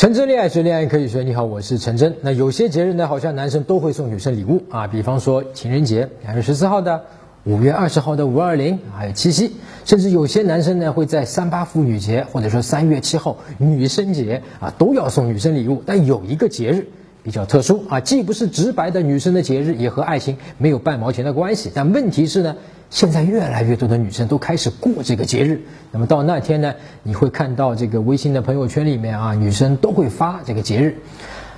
陈真恋爱学，恋爱可以学。你好，我是陈真。那有些节日呢，好像男生都会送女生礼物啊，比方说情人节，两月十四号的，五月二十号的五二零，还有七夕，甚至有些男生呢会在三八妇女节，或者说三月七号女生节啊，都要送女生礼物。但有一个节日比较特殊啊，既不是直白的女生的节日，也和爱情没有半毛钱的关系。但问题是呢？现在越来越多的女生都开始过这个节日，那么到那天呢，你会看到这个微信的朋友圈里面啊，女生都会发这个节日。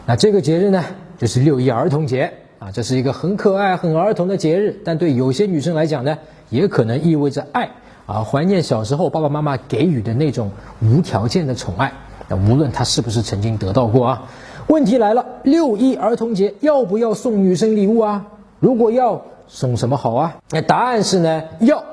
那这个节日呢，就是六一儿童节啊，这是一个很可爱、很儿童的节日，但对有些女生来讲呢，也可能意味着爱啊，怀念小时候爸爸妈妈给予的那种无条件的宠爱。那无论她是不是曾经得到过啊，问题来了，六一儿童节要不要送女生礼物啊？如果要。送什么好啊？那答案是呢，要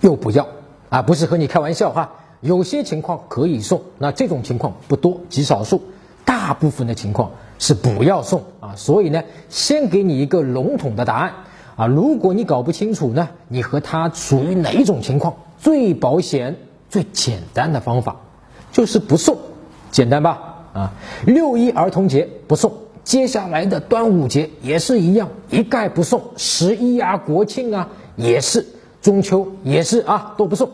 又不要啊，不是和你开玩笑哈。有些情况可以送，那这种情况不多，极少数。大部分的情况是不要送啊。所以呢，先给你一个笼统的答案啊。如果你搞不清楚呢，你和他属于哪一种情况，最保险、最简单的方法就是不送，简单吧？啊，六一儿童节不送。接下来的端午节也是一样，一概不送；十一啊、国庆啊也是，中秋也是啊，都不送。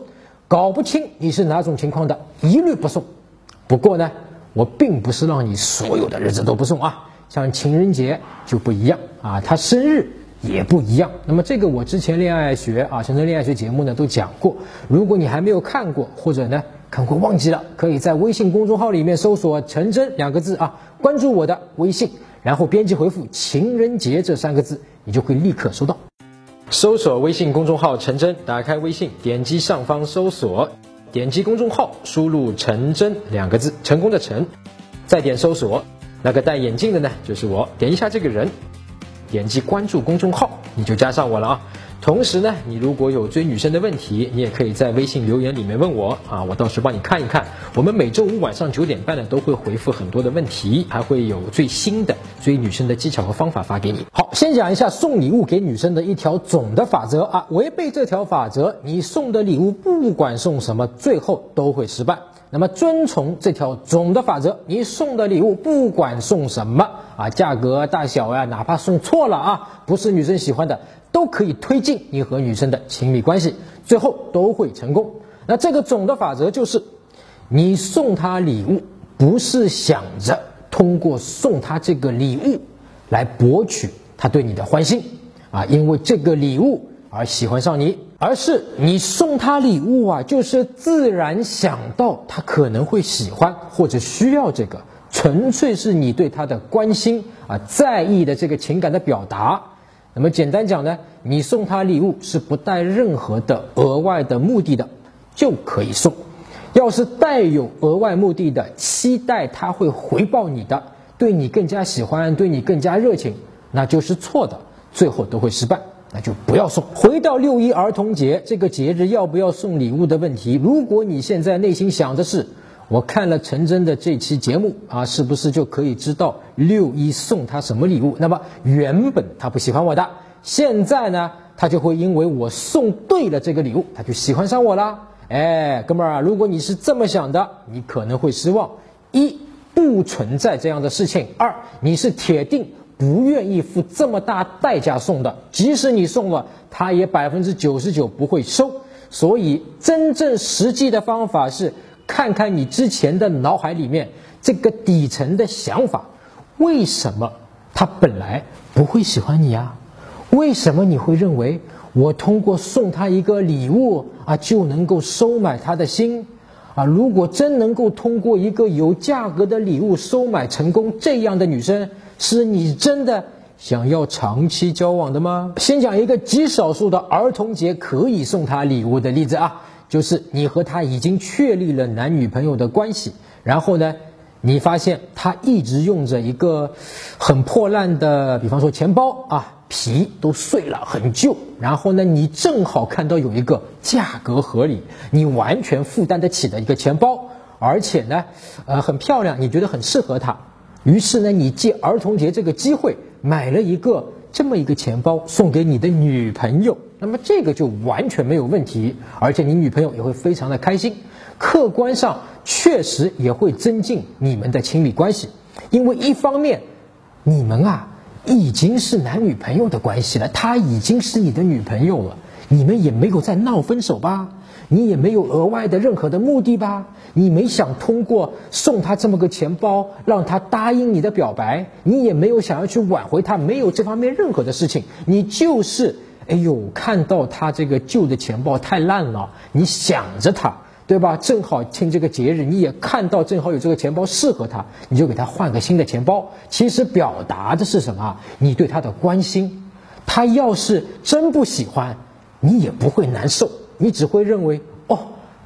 搞不清你是哪种情况的，一律不送。不过呢，我并不是让你所有的日子都不送啊，像情人节就不一样啊，他生日也不一样。那么这个我之前恋爱学啊，深圳恋爱学节目呢都讲过，如果你还没有看过，或者呢。看过忘记了，可以在微信公众号里面搜索“陈真”两个字啊，关注我的微信，然后编辑回复“情人节”这三个字，你就会立刻收到。搜索微信公众号“陈真”，打开微信，点击上方搜索，点击公众号，输入“陈真”两个字，成功的陈，再点搜索，那个戴眼镜的呢，就是我，点一下这个人，点击关注公众号，你就加上我了啊。同时呢，你如果有追女生的问题，你也可以在微信留言里面问我啊，我到时帮你看一看。我们每周五晚上九点半呢，都会回复很多的问题，还会有最新的追女生的技巧和方法发给你。好，先讲一下送礼物给女生的一条总的法则啊，违背这条法则，你送的礼物不管送什么，最后都会失败。那么遵从这条总的法则，你送的礼物不管送什么啊，价格大小呀，哪怕送错了啊，不是女生喜欢的，都可以推进你和女生的亲密关系，最后都会成功。那这个总的法则就是，你送她礼物，不是想着通过送她这个礼物来博取她对你的欢心啊，因为这个礼物。而喜欢上你，而是你送他礼物啊，就是自然想到他可能会喜欢或者需要这个，纯粹是你对他的关心啊，在意的这个情感的表达。那么简单讲呢，你送他礼物是不带任何的额外的目的的，就可以送。要是带有额外目的的，期待他会回报你的，对你更加喜欢，对你更加热情，那就是错的，最后都会失败。那就不要送。回到六一儿童节这个节日要不要送礼物的问题，如果你现在内心想的是，我看了陈真的这期节目啊，是不是就可以知道六一送他什么礼物？那么原本他不喜欢我的，现在呢，他就会因为我送对了这个礼物，他就喜欢上我了。哎，哥们儿啊，如果你是这么想的，你可能会失望。一不存在这样的事情，二你是铁定。不愿意付这么大代价送的，即使你送了，他也百分之九十九不会收。所以，真正实际的方法是看看你之前的脑海里面这个底层的想法，为什么他本来不会喜欢你啊？为什么你会认为我通过送他一个礼物啊就能够收买他的心？啊，如果真能够通过一个有价格的礼物收买成功，这样的女生。是你真的想要长期交往的吗？先讲一个极少数的儿童节可以送她礼物的例子啊，就是你和她已经确立了男女朋友的关系，然后呢，你发现他一直用着一个很破烂的，比方说钱包啊，皮都碎了，很旧。然后呢，你正好看到有一个价格合理、你完全负担得起的一个钱包，而且呢，呃，很漂亮，你觉得很适合他。于是呢，你借儿童节这个机会买了一个这么一个钱包送给你的女朋友，那么这个就完全没有问题，而且你女朋友也会非常的开心。客观上确实也会增进你们的亲密关系，因为一方面，你们啊已经是男女朋友的关系了，她已经是你的女朋友了，你们也没有在闹分手吧？你也没有额外的任何的目的吧？你没想通过送他这么个钱包让他答应你的表白，你也没有想要去挽回他，没有这方面任何的事情，你就是，哎呦，看到他这个旧的钱包太烂了，你想着他，对吧？正好趁这个节日，你也看到正好有这个钱包适合他，你就给他换个新的钱包。其实表达的是什么？你对他的关心。他要是真不喜欢，你也不会难受。你只会认为哦，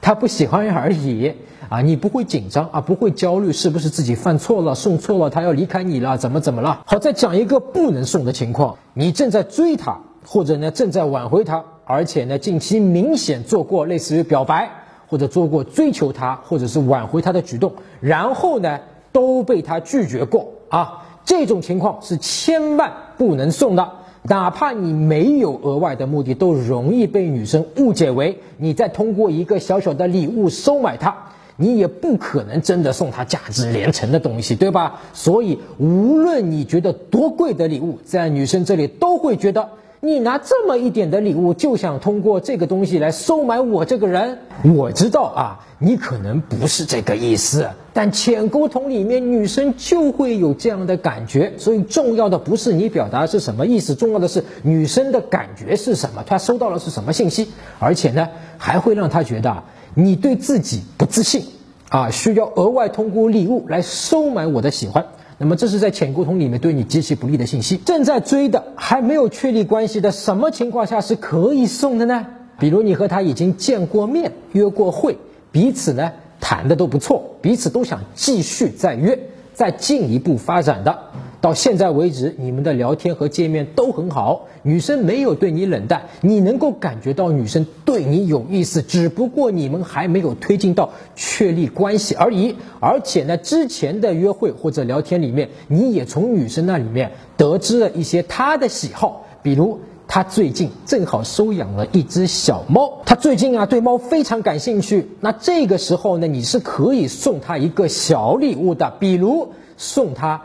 他不喜欢而已啊，你不会紧张啊，不会焦虑，是不是自己犯错了，送错了，他要离开你了，怎么怎么了？好，再讲一个不能送的情况，你正在追他，或者呢正在挽回他，而且呢近期明显做过类似于表白，或者做过追求他，或者是挽回他的举动，然后呢都被他拒绝过啊，这种情况是千万不能送的。哪怕你没有额外的目的，都容易被女生误解为你在通过一个小小的礼物收买她，你也不可能真的送她价值连城的东西，对吧？所以，无论你觉得多贵的礼物，在女生这里都会觉得。你拿这么一点的礼物，就想通过这个东西来收买我这个人？我知道啊，你可能不是这个意思，但浅沟通里面女生就会有这样的感觉。所以重要的不是你表达是什么意思，重要的是女生的感觉是什么，她收到了是什么信息，而且呢，还会让她觉得你对自己不自信，啊，需要额外通过礼物来收买我的喜欢。那么这是在潜沟通里面对你极其不利的信息。正在追的还没有确立关系的，什么情况下是可以送的呢？比如你和他已经见过面、约过会，彼此呢谈的都不错，彼此都想继续再约、再进一步发展的。到现在为止，你们的聊天和见面都很好，女生没有对你冷淡，你能够感觉到女生对你有意思，只不过你们还没有推进到确立关系而已。而且呢，之前的约会或者聊天里面，你也从女生那里面得知了一些她的喜好，比如她最近正好收养了一只小猫，她最近啊对猫非常感兴趣。那这个时候呢，你是可以送她一个小礼物的，比如送她。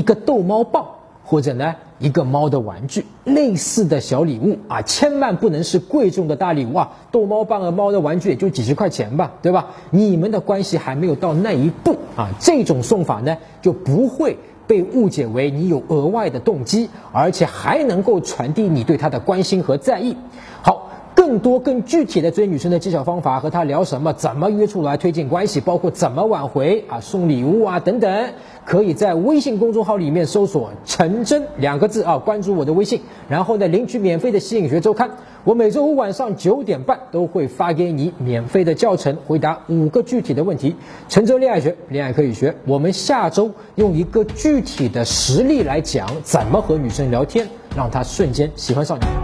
一个逗猫棒，或者呢一个猫的玩具，类似的小礼物啊，千万不能是贵重的大礼物啊！逗猫棒和猫的玩具也就几十块钱吧，对吧？你们的关系还没有到那一步啊，这种送法呢就不会被误解为你有额外的动机，而且还能够传递你对他的关心和在意。好。更多更具体的追女生的技巧方法，和她聊什么，怎么约出来推进关系，包括怎么挽回啊，送礼物啊等等，可以在微信公众号里面搜索“陈真”两个字啊，关注我的微信，然后呢领取免费的吸引学周刊。我每周五晚上九点半都会发给你免费的教程，回答五个具体的问题。陈真恋爱学，恋爱可以学。我们下周用一个具体的实例来讲，怎么和女生聊天，让她瞬间喜欢上你。